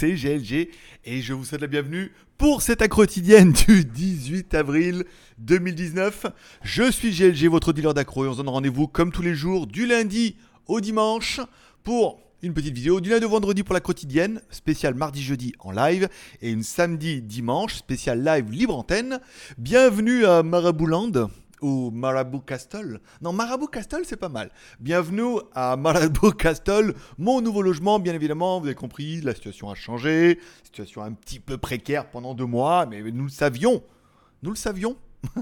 c'est GLG et je vous souhaite la bienvenue pour cette quotidienne du 18 avril 2019. Je suis GLG, votre dealer d'accro et on se donne rendez-vous comme tous les jours du lundi au dimanche pour une petite vidéo du lundi au vendredi pour la quotidienne, spécial mardi-jeudi en live et une samedi-dimanche, spécial live libre antenne. Bienvenue à Marabouland ou Marabout Castle. Non, Marabout Castle, c'est pas mal. Bienvenue à Marabout Castle, mon nouveau logement, bien évidemment. Vous avez compris, la situation a changé. Situation un petit peu précaire pendant deux mois, mais nous le savions. Nous le savions.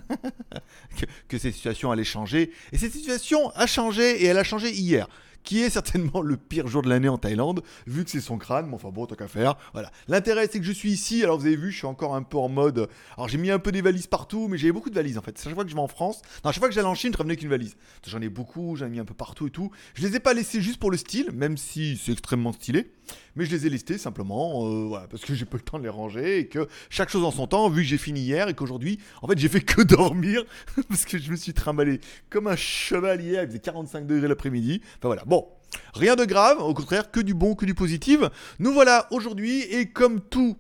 que, que cette situation allait changer. Et cette situation a changé et elle a changé hier qui est certainement le pire jour de l'année en Thaïlande, vu que c'est son crâne, mais enfin bon, tant qu'à faire. Voilà. L'intérêt, c'est que je suis ici, alors vous avez vu, je suis encore un peu en mode. Alors j'ai mis un peu des valises partout, mais j'ai beaucoup de valises en fait. Chaque fois que je vais en France, non, chaque fois que j'allais en Chine, je revenais qu'une valise. J'en ai beaucoup, j'en ai mis un peu partout et tout. Je les ai pas laissés juste pour le style, même si c'est extrêmement stylé. Mais je les ai listés simplement, euh, parce que j'ai pas le temps de les ranger et que chaque chose en son temps, vu que j'ai fini hier et qu'aujourd'hui, en fait, j'ai fait que dormir parce que je me suis trimballé comme un cheval hier. Il faisait 45 degrés l'après-midi. Enfin voilà. Bon, rien de grave, au contraire, que du bon, que du positif. Nous voilà aujourd'hui et comme tout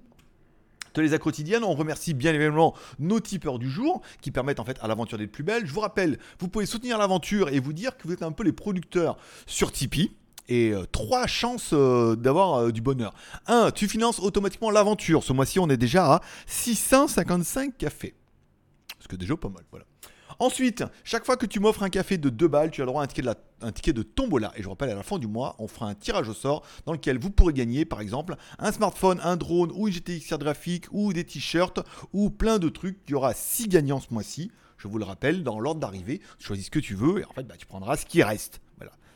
les accros quotidiennes. On remercie bien évidemment nos tipeurs du jour qui permettent en fait à l'aventure d'être plus belle. Je vous rappelle, vous pouvez soutenir l'aventure et vous dire que vous êtes un peu les producteurs sur Tipeee et euh, trois chances euh, d'avoir euh, du bonheur. Un, tu finances automatiquement l'aventure. Ce mois-ci, on est déjà à 655 cafés. Ce que déjà pas mal, voilà. Ensuite, chaque fois que tu m'offres un café de 2 balles, tu as le droit à un ticket, de tombola. Et je rappelle, à la fin du mois, on fera un tirage au sort dans lequel vous pourrez gagner, par exemple, un smartphone, un drone ou une GTX graphique ou des t-shirts ou plein de trucs. Il y aura 6 gagnants ce mois-ci. Je vous le rappelle, dans l'ordre d'arrivée, choisis ce que tu veux et en fait, bah, tu prendras ce qui reste.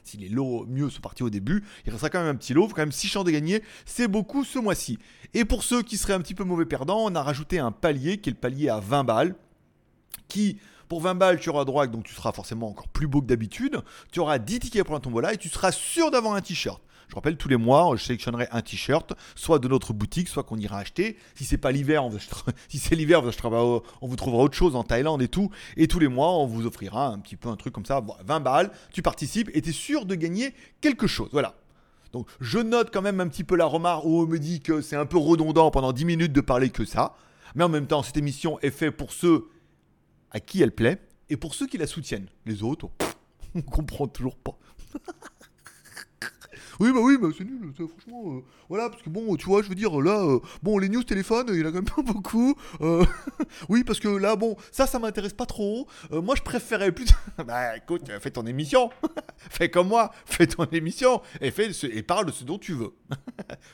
Si les lots mieux sont partis au début, il restera quand même un petit lot, quand même 6 chances de gagner, c'est beaucoup ce mois-ci. Et pour ceux qui seraient un petit peu mauvais perdants, on a rajouté un palier qui est le palier à 20 balles, qui pour 20 balles, tu auras droit, donc tu seras forcément encore plus beau que d'habitude. Tu auras 10 tickets pour un tombola et tu seras sûr d'avoir un t-shirt. Je rappelle, tous les mois, je sélectionnerai un t-shirt, soit de notre boutique, soit qu'on ira acheter. Si c'est pas l'hiver, si c'est l'hiver, on vous trouvera autre chose en Thaïlande et tout. Et tous les mois, on vous offrira un petit peu un truc comme ça, 20 balles, tu participes et tu es sûr de gagner quelque chose. Voilà. Donc je note quand même un petit peu la remarque où on me dit que c'est un peu redondant pendant 10 minutes de parler que ça. Mais en même temps, cette émission est faite pour ceux à qui elle plaît et pour ceux qui la soutiennent. Les autres, on comprend toujours pas. Oui, bah oui, bah c'est nul, franchement. Euh, voilà, parce que bon, tu vois, je veux dire, là, euh, bon, les news téléphone, il y en a quand même pas beaucoup. Euh, oui, parce que là, bon, ça, ça m'intéresse pas trop. moi, je préférais plus. bah écoute, fais ton émission. fais comme moi, fais ton émission et, fais et parle de ce dont tu veux.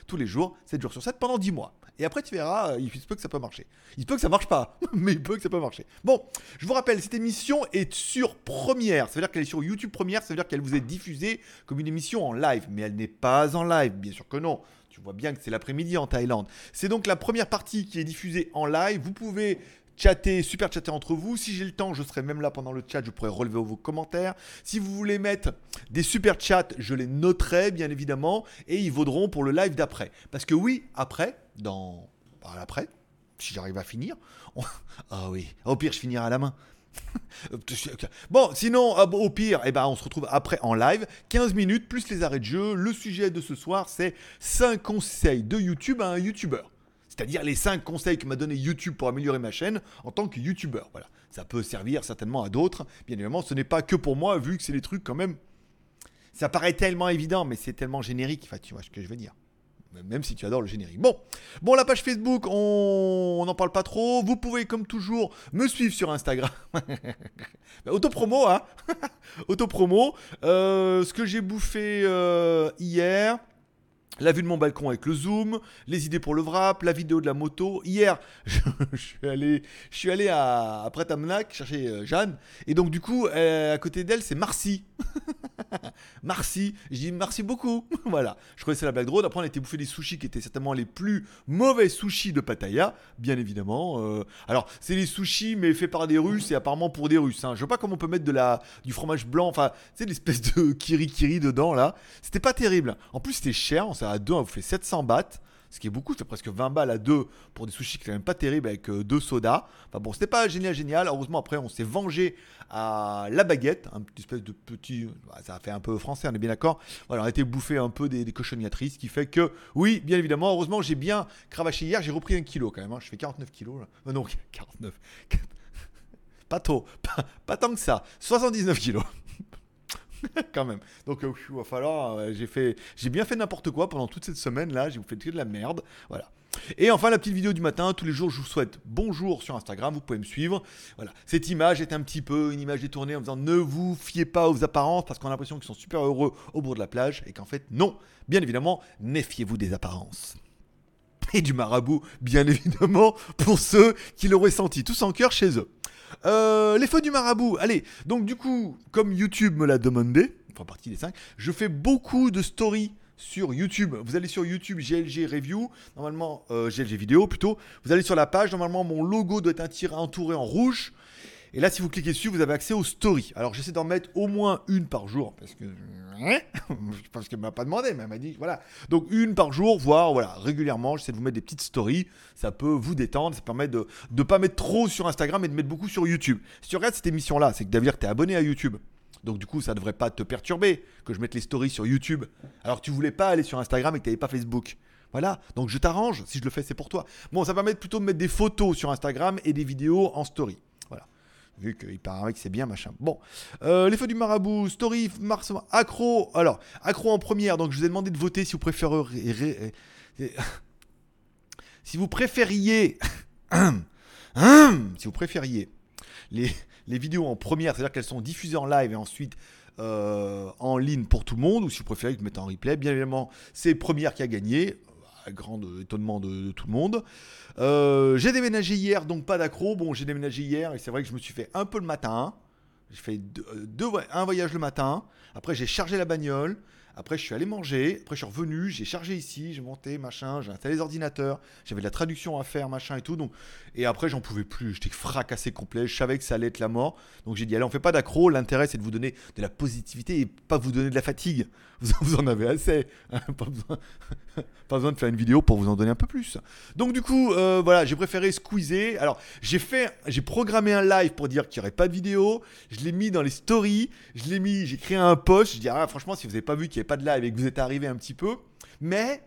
Tous les jours, 7 jours sur 7 pendant 10 mois. Et après, tu verras, il se peut que ça peut marcher. Il se peut que ça marche pas, mais il peut que ça peut marcher. Bon, je vous rappelle, cette émission est sur première. Ça veut dire qu'elle est sur YouTube première, ça veut dire qu'elle vous est diffusée comme une émission en live. Mais elle n'est pas en live, bien sûr que non. Tu vois bien que c'est l'après-midi en Thaïlande. C'est donc la première partie qui est diffusée en live. Vous pouvez chatter, super chatter entre vous. Si j'ai le temps, je serai même là pendant le chat, je pourrai relever vos commentaires. Si vous voulez mettre des super chats, je les noterai bien évidemment et ils vaudront pour le live d'après. Parce que oui, après, dans bah, après, si j'arrive à finir, ah oui, au pire je finirai à la main. bon, sinon, ah, au pire, eh ben, on se retrouve après en live. 15 minutes plus les arrêts de jeu. Le sujet de ce soir, c'est 5 conseils de YouTube à un YouTuber. C'est-à-dire les 5 conseils que m'a donné YouTube pour améliorer ma chaîne en tant que YouTuber. Voilà. Ça peut servir certainement à d'autres. Bien évidemment, ce n'est pas que pour moi, vu que c'est des trucs quand même. Ça paraît tellement évident, mais c'est tellement générique. Enfin, tu vois ce que je veux dire même si tu adores le générique. Bon, bon la page Facebook, on n'en parle pas trop. Vous pouvez comme toujours me suivre sur Instagram. Bah, autopromo, hein Autopromo. Euh, ce que j'ai bouffé euh, hier. La vue de mon balcon avec le zoom, les idées pour le wrap, la vidéo de la moto. Hier, je, suis allé, je suis allé à, à Prêt-à-Mnac chercher euh, Jeanne. Et donc, du coup, à côté d'elle, c'est Marcy. Merci. Je dis merci beaucoup. voilà. Je connaissais la blague drôle. Après, on a été bouffer des sushis qui étaient certainement les plus mauvais sushis de Pattaya, bien évidemment. Euh, alors, c'est les sushis, mais faits par des Russes et apparemment pour des Russes. Hein. Je vois pas comment on peut mettre de la, du fromage blanc, enfin, c'est l'espèce de kiri-kiri dedans, là. C'était pas terrible. En plus, c'était cher. On à deux, on vous fait 700 bahts. ce qui est beaucoup, c'est presque 20 balles à deux pour des sushis qui sont même pas terrible avec euh, deux sodas. Enfin bon, c'était pas génial, génial. Heureusement, après, on s'est vengé à la baguette, un petit espèce de petit. bah, Ça a fait un peu français, on est bien d'accord. Voilà, on a été bouffé un peu des, des cochonniatrices, ce qui fait que, oui, bien évidemment, heureusement, j'ai bien cravaché hier, j'ai repris un kilo quand même. hein. Je fais 49 kilos là. Euh, non, 49. Pas trop, pas, pas tant que ça. 79 kilos. quand même. Donc euh, il va falloir. euh, j'ai fait, j'ai bien fait n'importe quoi pendant toute cette semaine là. J'ai vous fait de la merde. Voilà. Et enfin la petite vidéo du matin. Tous les jours, je vous souhaite bonjour sur Instagram. Vous pouvez me suivre. Voilà. Cette image est un petit peu une image détournée en disant ne vous fiez pas aux apparences parce qu'on a l'impression qu'ils sont super heureux au bord de la plage et qu'en fait non. Bien évidemment, méfiez-vous des apparences et du marabout, bien évidemment, pour ceux qui l'auraient senti tous en cœur chez eux. Euh, les feux du marabout, allez, donc du coup, comme YouTube me l'a demandé, enfin partie des 5, je fais beaucoup de stories sur YouTube. Vous allez sur YouTube GLG Review, normalement euh, GLG Vidéo plutôt. Vous allez sur la page, normalement mon logo doit être un tir entouré en rouge. Et là, si vous cliquez dessus, vous avez accès aux stories. Alors, j'essaie d'en mettre au moins une par jour, parce que parce qu'elle m'a pas demandé, mais elle m'a dit voilà. Donc une par jour, voire voilà régulièrement. J'essaie de vous mettre des petites stories. Ça peut vous détendre, ça permet de ne pas mettre trop sur Instagram et de mettre beaucoup sur YouTube. Si tu regardes cette émission là, c'est que d'ailleurs tu es abonné à YouTube. Donc du coup, ça devrait pas te perturber que je mette les stories sur YouTube. Alors que tu voulais pas aller sur Instagram et que tu n'avais pas Facebook. Voilà, donc je t'arrange, si je le fais, c'est pour toi. Bon, ça permet plutôt de mettre des photos sur Instagram et des vidéos en story. Vu qu'il paraît que c'est bien, machin. Bon, Euh, les feux du marabout, story, mars, accro. Alors, accro en première, donc je vous ai demandé de voter si vous préférez. si vous préfériez. si vous préfériez les, vidéos en première, c'est-à-dire qu'elles sont diffusées en live et ensuite euh, en ligne pour tout le monde, ou si vous préférez que je mette en replay, bien évidemment, c'est première qui a gagné, grand étonnement de, tout le monde. Euh, j'ai déménagé hier, donc pas d'accro. Bon, j'ai déménagé hier et c'est vrai que je me suis fait un peu le matin. J'ai fait euh, un voyage le matin. Après, j'ai chargé la bagnole. Après, je suis allé manger. Après, je suis revenu. J'ai chargé ici. J'ai monté, machin. J'ai installé les ordinateurs. J'avais de la traduction à faire, machin et tout. Donc, et après, j'en pouvais plus. J'étais fracassé complet. Je savais que ça allait être la mort. Donc, j'ai dit, allez, on fait pas d'accro. L'intérêt, c'est de vous donner de la positivité et pas vous donner de la fatigue. Vous, en avez assez. hein. pas, besoin, de faire une vidéo pour vous en donner un peu plus. Donc, du coup, euh, voilà, j'ai préféré squeezer. Alors, j'ai fait, j'ai programmé un live pour dire qu'il n'y aurait pas de vidéo. Je l'ai mis dans les stories. Je l'ai mis, j'ai créé un post. Je dis, ah, franchement, si vous n'avez pas vu qu'il n'y avait pas de live et que vous êtes arrivé un petit peu, mais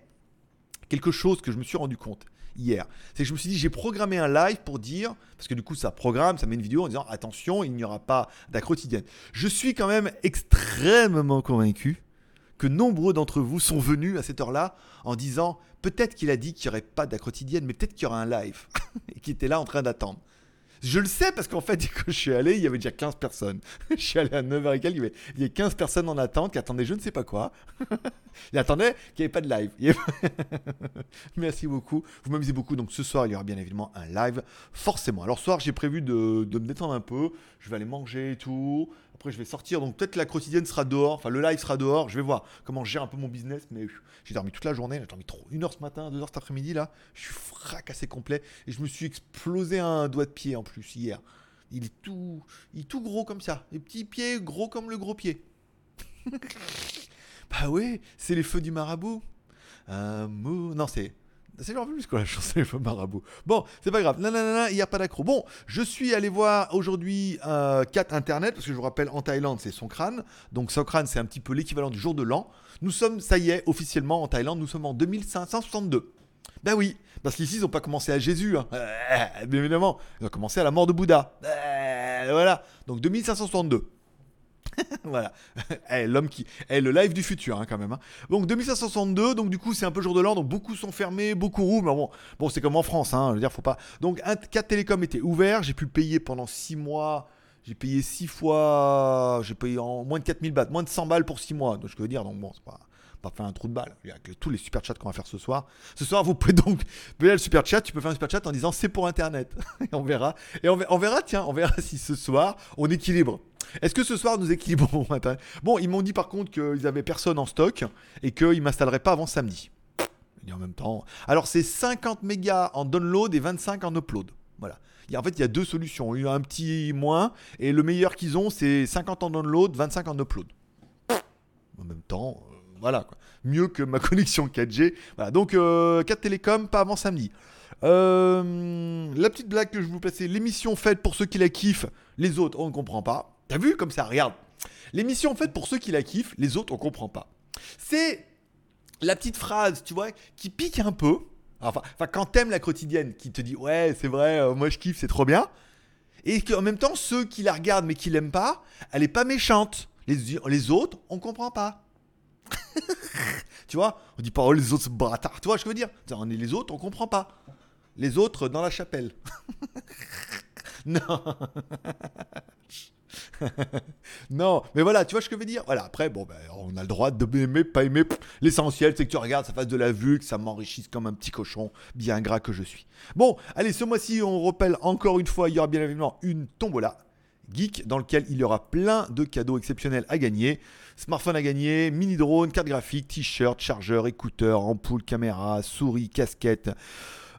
quelque chose que je me suis rendu compte hier, c'est que je me suis dit, j'ai programmé un live pour dire, parce que du coup, ça programme, ça met une vidéo en disant, attention, il n'y aura pas d'accro quotidienne. Je suis quand même extrêmement convaincu que nombreux d'entre vous sont venus à cette heure-là en disant, peut-être qu'il a dit qu'il n'y aurait pas d'accro quotidienne, mais peut-être qu'il y aura un live, et qui était là en train d'attendre. Je le sais parce qu'en fait, quand je suis allé, il y avait déjà 15 personnes. je suis allé à 9h et quelques, il y avait, il y avait 15 personnes en attente qui attendaient je ne sais pas quoi. Ils attendaient qu'il n'y avait pas de live. Merci beaucoup. Vous m'amusez beaucoup. Donc ce soir, il y aura bien évidemment un live, forcément. Alors ce soir, j'ai prévu de, de me détendre un peu. Je vais aller manger et tout. Après, je vais sortir. Donc peut-être la quotidienne sera dehors. Enfin, le live sera dehors. Je vais voir comment je gère un peu mon business. Mais j'ai dormi toute la journée. J'ai dormi trop. Une heure ce matin, deux heures cet après-midi. Là, je suis fracassé complet. Et je me suis explosé un doigt de pied en plus hier. Il est tout, il tout gros comme ça. Les petits pieds gros comme le gros pied. bah ouais, c'est les feux du marabout. Un mot. Non, c'est. C'est genre plus quoi la chanson les feux marabout. Bon, c'est pas grave. Non, non, non, il n'y a pas d'accro. Bon, je suis allé voir aujourd'hui euh, 4 Internet, parce que je vous rappelle, en Thaïlande, c'est Songkran. Donc Songkran, c'est un petit peu l'équivalent du jour de l'an. Nous sommes, ça y est, officiellement en Thaïlande, nous sommes en 2562. Ben oui, parce qu'ici, ils n'ont pas commencé à Jésus, hein. Euh, bien évidemment. Ils ont commencé à la mort de Bouddha. Euh, voilà, donc 2562. voilà, Eh, l'homme qui, eh, le live du futur hein, quand même. hein. Donc 2562, donc du coup c'est un peu jour de l'an, donc beaucoup sont fermés, beaucoup rouvrent, mais bon, bon c'est comme en France, hein, je veux dire faut pas. Donc 4 télécoms étaient ouverts, j'ai pu payer pendant 6 mois, j'ai payé 6 fois, j'ai payé en moins de 4000 bahts, moins de 100 balles pour 6 mois, donc je peux dire, donc bon c'est pas pas faire un trou de balle. Il y a que tous les super chats qu'on va faire ce soir. Ce soir, vous pouvez donc payer le super chat. Tu peux faire un super chat en disant c'est pour internet. et on verra. Et on, ver- on verra, tiens, on verra si ce soir on équilibre. Est-ce que ce soir nous équilibrons Bon, ils m'ont dit par contre qu'ils avaient personne en stock et qu'ils m'instaleraient pas avant samedi. En même temps. Alors c'est 50 mégas en download et 25 en upload. Voilà. Il y en fait, il y a deux solutions. Il y a un petit moins et le meilleur qu'ils ont, c'est 50 en download, 25 en upload. En même temps, euh, voilà, mieux que ma connexion 4G. Voilà, donc 4 Télécom, pas avant samedi. la petite blague que je vous passer, l'émission faite pour ceux qui la kiffent, les autres on ne comprend pas. T'as vu comme ça, regarde. L'émission faite pour ceux qui la kiffent, les autres on comprend pas. C'est la petite phrase, tu vois, qui pique un peu. Enfin, enfin quand t'aimes la quotidienne, qui te dit ouais, c'est vrai, euh, moi je kiffe, c'est trop bien. Et qu'en même temps, ceux qui la regardent mais qui l'aiment pas, elle est pas méchante. Les, les autres, on comprend pas. tu vois, on dit pas oh les autres bâtards. Tu vois, je veux dire, on est les autres, on comprend pas. Les autres dans la chapelle. non. non, mais voilà, tu vois ce que je veux dire? Voilà, après, bon, ben, on a le droit de aimer, pas aimer. L'essentiel, c'est que tu regardes, ça fasse de la vue, que ça m'enrichisse comme un petit cochon, bien gras que je suis. Bon, allez, ce mois-ci, on rappelle encore une fois, il y aura bien évidemment une tombola geek dans lequel il y aura plein de cadeaux exceptionnels à gagner. Smartphone à gagner, mini drone, carte graphique, t-shirt, chargeur, écouteur, ampoule, caméra, souris, casquette.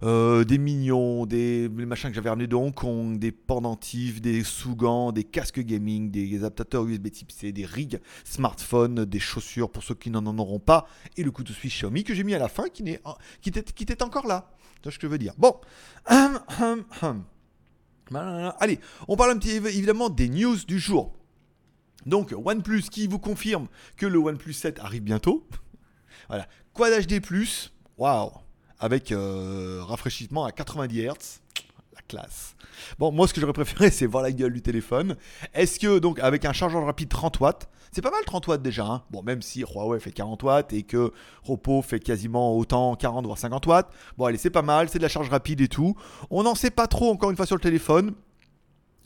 Euh, des mignons, des machins que j'avais ramenés de Hong Kong, des pendentifs, des sous-gants, des casques gaming, des adaptateurs USB type C, des rigs smartphones, des chaussures pour ceux qui n'en auront pas, et le couteau suisse Xiaomi que j'ai mis à la fin qui, qui, était, qui était encore là. Tu ce que je veux dire. Bon. Hum, hum, hum. Allez, on parle un petit évidemment des news du jour. Donc OnePlus qui vous confirme que le OnePlus 7 arrive bientôt. voilà. Quad HD+, waouh avec euh, rafraîchissement à 90 Hz. La classe. Bon, moi, ce que j'aurais préféré, c'est voir la gueule du téléphone. Est-ce que, donc, avec un chargeur rapide 30 watts, c'est pas mal 30 watts déjà. Hein bon, même si Huawei fait 40 watts et que Repos fait quasiment autant, 40 voire 50 watts. Bon, allez, c'est pas mal, c'est de la charge rapide et tout. On n'en sait pas trop encore une fois sur le téléphone.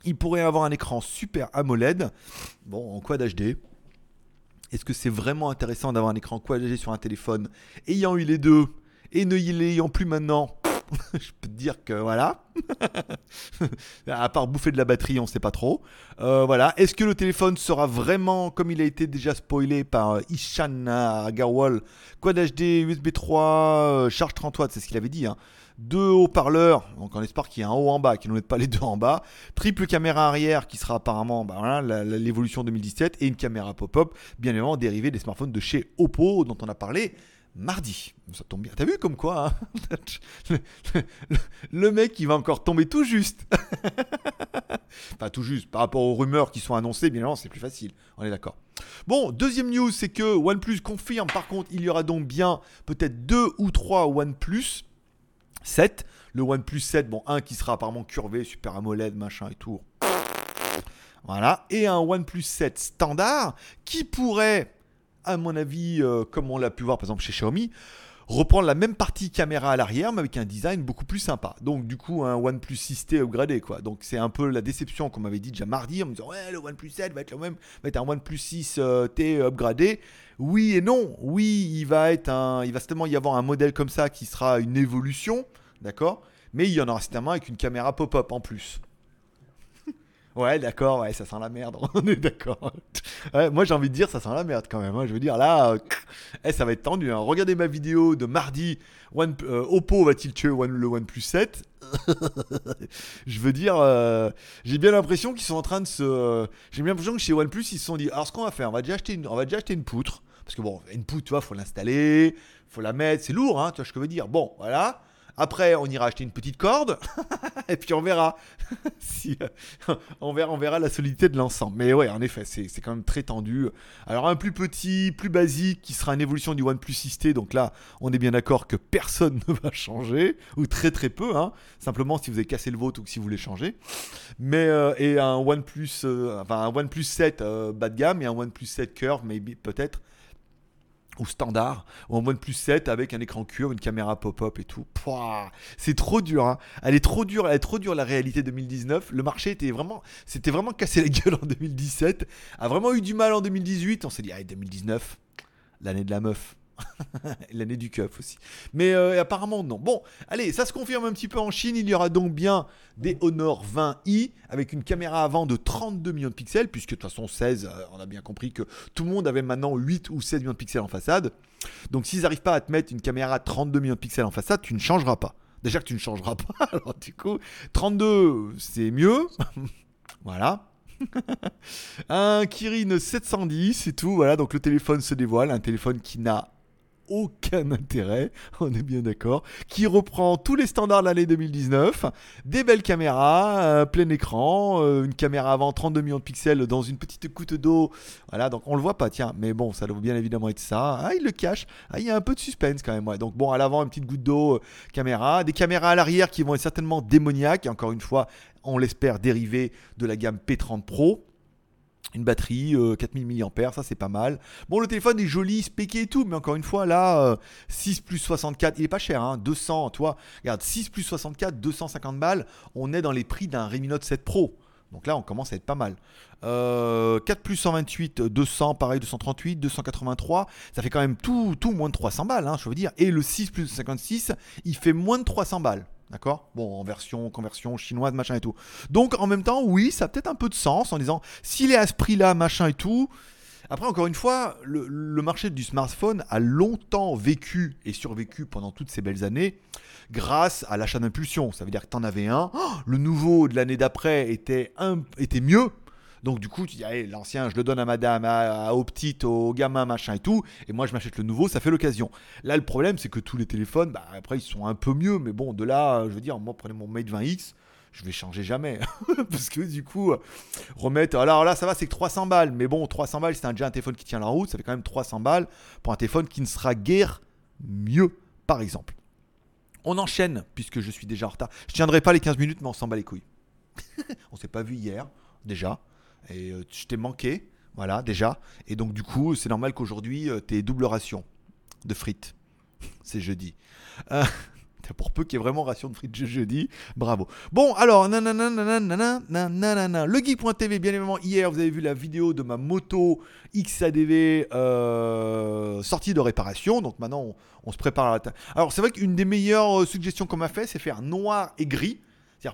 Il pourrait avoir un écran super AMOLED. Bon, en Quad HD. Est-ce que c'est vraiment intéressant d'avoir un écran Quad HD sur un téléphone ayant eu les deux et ne l'ayant plus maintenant, je peux te dire que voilà. à part bouffer de la batterie, on sait pas trop. Euh, voilà. Est-ce que le téléphone sera vraiment, comme il a été déjà spoilé par euh, Ishan Agarwal, Quad HD, USB 3, euh, charge 30 watts, c'est ce qu'il avait dit. Hein. Deux haut-parleurs, donc on espère qu'il y a un haut en bas, qui ne pas les deux en bas. Triple caméra arrière, qui sera apparemment bah, l'évolution 2017, et une caméra pop-up, bien évidemment dérivée des smartphones de chez Oppo, dont on a parlé mardi. Ça tombe bien. T'as vu comme quoi hein le, mec, il va encore tomber tout juste. Pas tout juste. Par rapport aux rumeurs qui sont annoncées, bien évidemment, c'est plus facile. On est d'accord. Bon, deuxième news, c'est que OnePlus confirme. Par contre, il y aura donc bien peut-être deux ou trois OnePlus 7. Le OnePlus 7, bon, un qui sera apparemment curvé, super AMOLED, machin et tout. Voilà. Et un OnePlus 7 standard qui pourrait à mon avis, euh, comme on l'a pu voir par exemple chez Xiaomi, reprendre la même partie caméra à l'arrière, mais avec un design beaucoup plus sympa. Donc du coup, un OnePlus 6T upgradé, quoi. Donc c'est un peu la déception qu'on m'avait dit déjà mardi, en me disant ouais, le OnePlus 7 va être le même, va être un OnePlus 6T euh, upgradé. Oui et non. Oui, il va être un, il va certainement y avoir un modèle comme ça qui sera une évolution, d'accord? Mais il y en aura certainement avec une caméra pop-up en plus. Ouais, d'accord, ouais, ça sent la merde, on est d'accord. moi j'ai envie de dire ça sent la merde quand même. Hein. Je veux dire là, euh, eh, ça va être tendu. Hein. Regardez ma vidéo de mardi. One, euh, Oppo va-t-il tuer One, le OnePlus 7 Je veux dire, euh, j'ai bien l'impression qu'ils sont en train de se. j'ai bien l'impression que chez OnePlus ils se sont dit, alors ce qu'on va faire, on va déjà acheter une, on va déjà acheter une poutre. Parce que bon, une poutre, tu vois, faut l'installer, faut la mettre, c'est lourd, hein, tu vois ce que je veux dire. Bon, voilà. Après, on ira acheter une petite corde et puis on verra. si, euh, on, verra on verra la solidité de l'ensemble. Mais ouais, en effet, c'est quand même très tendu. Alors, un plus petit, plus basique qui sera une évolution du OnePlus 6T. Donc là, on est bien d'accord que personne ne va changer, ou très très peu. Hein. Simplement si vous avez cassé le vôtre ou si vous voulez changer. Mais, euh, et un OnePlus, euh, enfin, un OnePlus 7 bas de gamme et un OnePlus 7 Curve, peut-être ou standard, ou en plus 7 avec un écran curve, une caméra pop-up et tout. C'est trop dur, hein. Elle est trop dure, elle est trop dure la réalité 2019. Le marché était vraiment, c'était vraiment cassé la gueule en 2017, a vraiment eu du mal en 2018. On s'est dit, ah, 2019, l'année de la meuf. L'année du keuf aussi. Mais euh, apparemment non. Bon, allez, ça se confirme un petit peu en Chine. Il y aura donc bien des Honor 20i avec une caméra avant de 32 millions de pixels, puisque de toute façon 16, euh, on a bien compris que tout le monde avait maintenant 8 ou 16 millions de pixels en façade. Donc s'ils n'arrivent pas à te mettre une caméra à 32 millions de pixels en façade, tu ne changeras pas. Déjà que tu ne changeras pas, alors du coup, 32 c'est mieux. voilà. un Kirin 710 et tout. Voilà, donc le téléphone se dévoile. Un téléphone qui n'a aucun intérêt, on est bien d'accord, qui reprend tous les standards de l'année 2019, des belles caméras, plein écran, euh, une caméra avant 32 millions de pixels dans une petite goutte d'eau, voilà, donc on le voit pas, tiens, mais bon, ça doit bien évidemment être ça, ah, il le cache, ah, il y a un peu de suspense quand même, ouais. donc bon, à l'avant, une petite goutte d'eau, euh, caméra, des caméras à l'arrière qui vont être certainement démoniaques, encore une fois, on l'espère dérivé de la gamme P30 Pro, une batterie, 4000 euh, mAh, ça c'est pas mal. Bon, le téléphone est joli, spéqué et tout, mais encore une fois, là, 6 euh, plus 64, il est pas cher, hein, 200, toi, regarde, 6 plus 64, 250 balles, on est dans les prix d'un Redmi Note 7 Pro. Donc là, on commence à être pas mal. 4 euh, plus 128, 200, pareil, 238, 283, ça fait quand même tout, tout moins de 300 balles, hein, je veux dire. Et le 6 plus 56, il fait moins de 300 balles. D'accord? Bon, en version, conversion chinoise, machin et tout. Donc, en même temps, oui, ça a peut-être un peu de sens en disant, s'il est à ce prix-là, machin et tout. Après, encore une fois, le, marché du smartphone a longtemps vécu et survécu pendant toutes ces belles années grâce à l'achat d'impulsion. Ça veut dire que tu avais un, oh, le nouveau de l'année d'après était, était mieux, donc du coup, tu dis, l'ancien, je le donne à madame, à, aux petites, aux gamins, machin et tout, et moi je m'achète le nouveau, ça fait l'occasion. Là, le problème, c'est que tous les téléphones, bah, après, ils sont un peu mieux, mais bon, de là, je veux dire, moi, prenez mon Mate 20X, je vais changer jamais. Parce que du coup, remettre. Alors là, ça va, c'est que 300 balles. Mais bon, 300 balles, c'est déjà un téléphone qui tient la route. Ça fait quand même 300 balles pour un téléphone qui ne sera guère mieux, par exemple. On enchaîne, puisque je suis déjà en retard. Je tiendrai pas les 15 minutes, mais on s'en bat les couilles. on s'est pas vu hier, déjà. Et euh, je t'ai manqué, voilà, déjà. Et donc, du coup, c'est normal qu'aujourd'hui, euh, t'aies double ration de frites. c'est jeudi. Euh, pour peu qu'il y ait vraiment ration de frites jeudi, bravo. Bon, alors, le geek.tv, bien évidemment, hier, vous avez vu la vidéo de ma moto XADV sortie de réparation. Donc maintenant, on, on se prépare à la. Alors, c'est vrai qu'une des meilleures suggestions qu'on m'a fait, c'est faire noir et gris.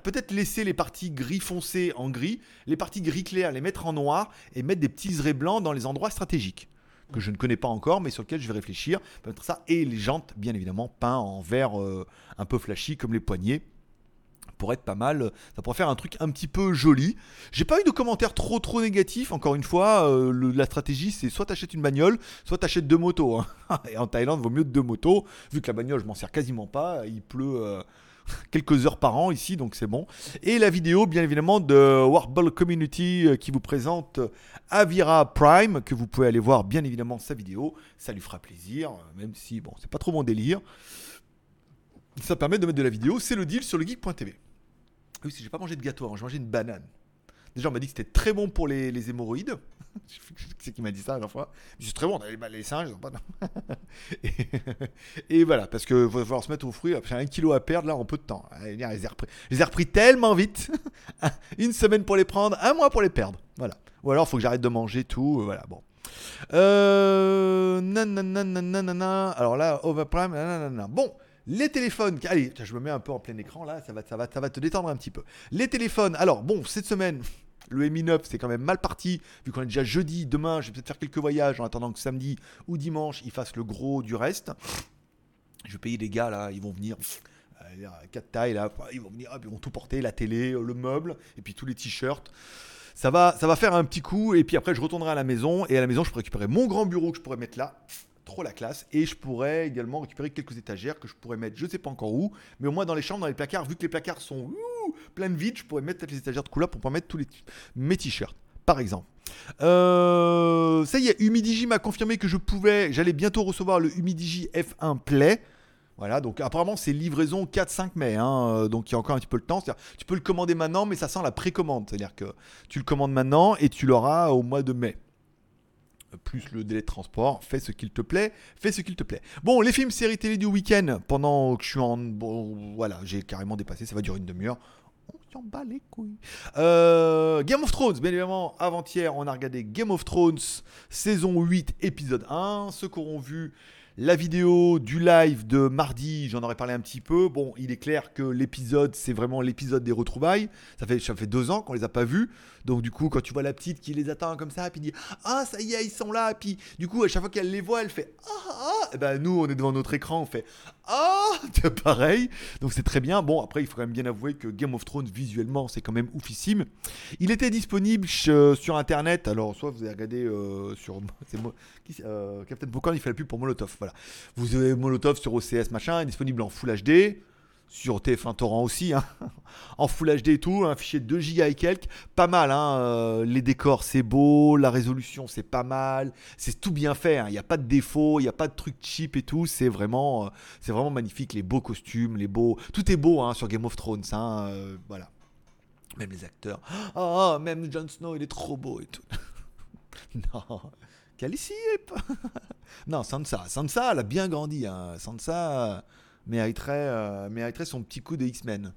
Peut-être laisser les parties gris foncé en gris, les parties gris clair les mettre en noir et mettre des petits raies blancs dans les endroits stratégiques que je ne connais pas encore, mais sur lesquels je vais réfléchir. Ça et les jantes, bien évidemment, peints en vert euh, un peu flashy comme les poignets. Pour être pas mal, ça pourrait faire un truc un petit peu joli. J'ai pas eu de commentaires trop trop négatifs. Encore une fois, euh, la stratégie c'est soit t'achètes une bagnole, soit t'achètes deux motos. Hein. et en Thaïlande, vaut mieux deux motos. Vu que la bagnole, je m'en sers quasiment pas. Il pleut. Euh, quelques heures par an ici, donc c'est bon. Et la vidéo, bien évidemment, de Warble Community euh, qui vous présente Avira Prime, que vous pouvez aller voir, bien évidemment, sa vidéo. Ça lui fera plaisir, euh, même si, bon, c'est pas trop mon délire. Ça permet de mettre de la vidéo. C'est le deal sur le geek.tv. Oui, si j'ai pas mangé de gâteau, hein, j'ai mangé une banane. Déjà, on m'a dit que c'était très bon pour les, les hémorroïdes. c'est qui m'a dit ça la dernière fois. C'est très bon, les, singes, ils ont pas. et, et, voilà, parce que va falloir se mettre au fruit. J'ai un kilo à perdre là en peu de temps. Je les ai repris, tellement vite. Une semaine pour les prendre, un mois pour les perdre. Voilà. Ou alors, il faut que j'arrête de manger tout. Euh, voilà, bon. Euh, alors là, Overprime. Bon, les téléphones. Allez, je me mets un peu en plein écran là, ça va, ça va, ça va te détendre un petit peu. Les téléphones. Alors, bon, cette semaine, le Mi 9, c'est quand même mal parti, vu qu'on est déjà jeudi. Demain, je vais peut-être faire quelques voyages en attendant que samedi ou dimanche, ils fassent le gros du reste. Je vais payer des gars, là, ils vont venir. Euh, quatre tailles, là, ils vont venir, ils vont tout porter, la télé, le meuble, et puis tous les t-shirts. Ça va, ça va faire un petit coup, et puis après, je retournerai à la maison, et à la maison, je pourrais récupérer mon grand bureau que je pourrais mettre là trop la classe. Et je pourrais également récupérer quelques étagères que je pourrais mettre, je sais pas encore où, mais au moins dans les chambres, dans les placards, vu que les placards sont plein de vide, je pourrais mettre les étagères de couleur pour pouvoir mettre tous les mes t-shirts, par exemple. Euh, ça y est, Humidigi m'a confirmé que je pouvais, j'allais bientôt recevoir le Humidigi F1 Play. Voilà, donc apparemment c'est livraison 4-5 mai, hein, euh, donc il y a encore un petit peu le temps. Tu peux le commander maintenant, mais ça sent la précommande. C'est-à-dire que tu le commandes maintenant et tu l'auras au mois de mai plus le délai de transport, fais ce qu'il te plaît, fais ce qu'il te plaît. Bon, les films, séries télé du week-end, pendant que je suis en... Bon, voilà, j'ai carrément dépassé, ça va durer une demi-heure. On s'en bat les couilles. Euh, Game of Thrones, bien évidemment, avant-hier, on a regardé Game of Thrones, saison 8, épisode 1. Ceux qui auront vu la vidéo du live de mardi, j'en aurais parlé un petit peu. Bon, il est clair que l'épisode, c'est vraiment l'épisode des retrouvailles. Ça fait, ça fait deux ans qu'on les a pas vus. Donc, du coup, quand tu vois la petite qui les attend comme ça, puis dit Ah, ça y est, ils sont là. Puis, du coup, à chaque fois qu'elle les voit, elle fait Ah, ah et ben nous on est devant notre écran, on fait ah, pareil. Donc c'est très bien. Bon après il faut quand même bien avouer que Game of Thrones visuellement c'est quand même oufissime. Il était disponible sur internet. Alors soit vous avez regardé euh, sur c'est euh, Captain Popcorn, il fait la pub pour Molotov. Vous avez Molotov sur OCS machin, disponible en Full HD sur TF1 Torrent aussi, hein. en Full HD et tout, un fichier de 2 Go et quelques, pas mal, hein. Euh, les décors c'est beau, la résolution c'est pas mal, c'est tout bien fait, hein. il n'y a pas de défaut, il n'y a pas de trucs cheap et tout, c'est vraiment, euh, vraiment magnifique, les beaux costumes, les beaux, tout est beau sur Game of Thrones, euh, voilà. Même les acteurs, oh, même Jon Snow il est trop beau et tout. non, Khaleesi non, Sansa, Sansa elle a bien grandi, Sansa mériterait, euh, mériterait son petit coup de X-Men.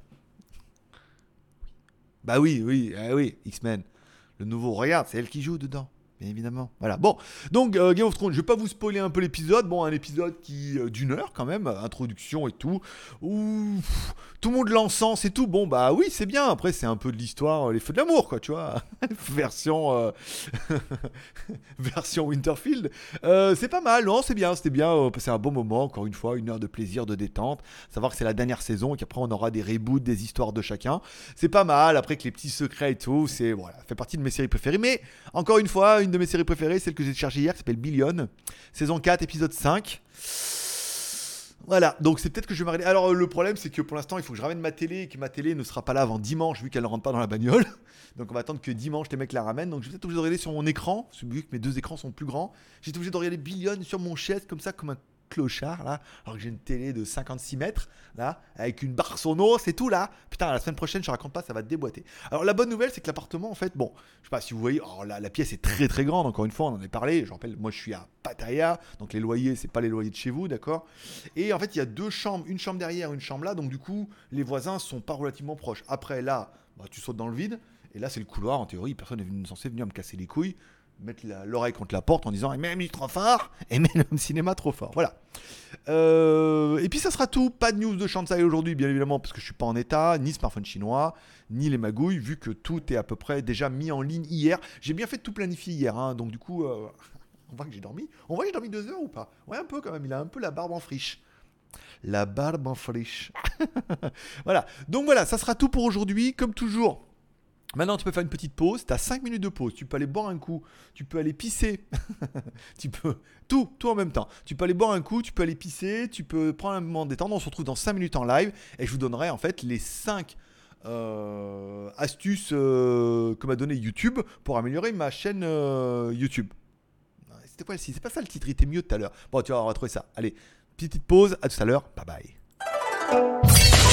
Bah oui, oui, eh oui, X-Men. Le nouveau, regarde, c'est elle qui joue dedans bien évidemment. Voilà. Bon, donc euh, Game of Thrones, je vais pas vous spoiler un peu l'épisode. Bon, un épisode qui euh, d'une heure quand même, introduction et tout. Ouh, tout le monde l'encense et tout. Bon, bah oui, c'est bien. Après, c'est un peu de l'histoire, euh, les feux de l'amour, quoi, tu vois. version version Winterfield. c'est pas mal, non C'est bien, c'était bien. c'est un bon moment. Encore une fois, une heure de plaisir, de détente. Savoir que c'est la dernière saison et qu'après on aura des reboots, des histoires de chacun. C'est pas mal. Après que les petits secrets et tout, c'est voilà, fait partie de mes séries préférées. Mais encore une fois une de mes séries préférées, celle que j'ai chargée hier, qui s'appelle Billion. Saison 4, épisode 5. Voilà, donc c'est peut-être que je vais m'arrêter. Alors le problème, c'est que pour l'instant, il faut que je ramène ma télé et que ma télé ne sera pas là avant dimanche, vu qu'elle ne rentre pas dans la bagnole. Donc on va attendre que dimanche les mecs la ramènent. Donc je vais peut-être obligé de regarder sur mon écran, vu que mes deux écrans sont plus grands. J'étais obligé de regarder Billion sur mon chaise, comme ça, comme un clochard là, alors que j'ai une télé de 56 mètres là, avec une barre sono, c'est tout là. Putain, la semaine prochaine, je raconte pas, ça va te déboîter. Alors la bonne nouvelle, c'est que l'appartement, en fait, bon, je sais pas si vous voyez, oh, la, pièce est très très grande. Encore une fois, on en a parlé. Je rappelle, moi je suis à Pattaya, donc les loyers, c'est pas les loyers de chez vous, d'accord. Et en fait, il y a deux chambres, une chambre derrière, une chambre là, donc du coup, les voisins sont pas relativement proches. Après là, bah, tu sautes dans le vide. Et là, c'est le couloir. En théorie, personne n'est censé venir me casser les couilles mettre l'oreille contre la porte en disant et même trop fort. Et même le cinéma trop fort. Voilà. Euh, et puis ça sera tout. Pas de news de Shanghai aujourd'hui bien évidemment parce que je suis pas en état ni smartphone chinois ni les magouilles vu que tout est à peu près déjà mis en ligne hier. J'ai bien fait de tout planifier hier hein, donc du coup euh, on voit que j'ai dormi. On voit que j'ai dormi deux heures ou pas? Ouais un peu quand même. Il a un peu la barbe en friche. La barbe en friche. Voilà. Donc voilà. Ça sera tout pour aujourd'hui. Comme toujours Maintenant, tu peux faire une petite pause. Tu as 5 minutes de pause. Tu peux aller boire un coup. Tu peux aller pisser. tu peux. Tout, tout en même temps. Tu peux aller boire un coup. Tu peux aller pisser. Tu peux prendre un moment de détente. On se retrouve dans 5 minutes en live. Et je vous donnerai en fait les 5 euh, astuces euh, que m'a donné YouTube pour améliorer ma chaîne euh, YouTube. C'était quoi C'est pas ça le titre. Il était mieux tout à l'heure. Bon, tu vas retrouver ça. Allez, petite pause. À tout à l'heure. Bye bye.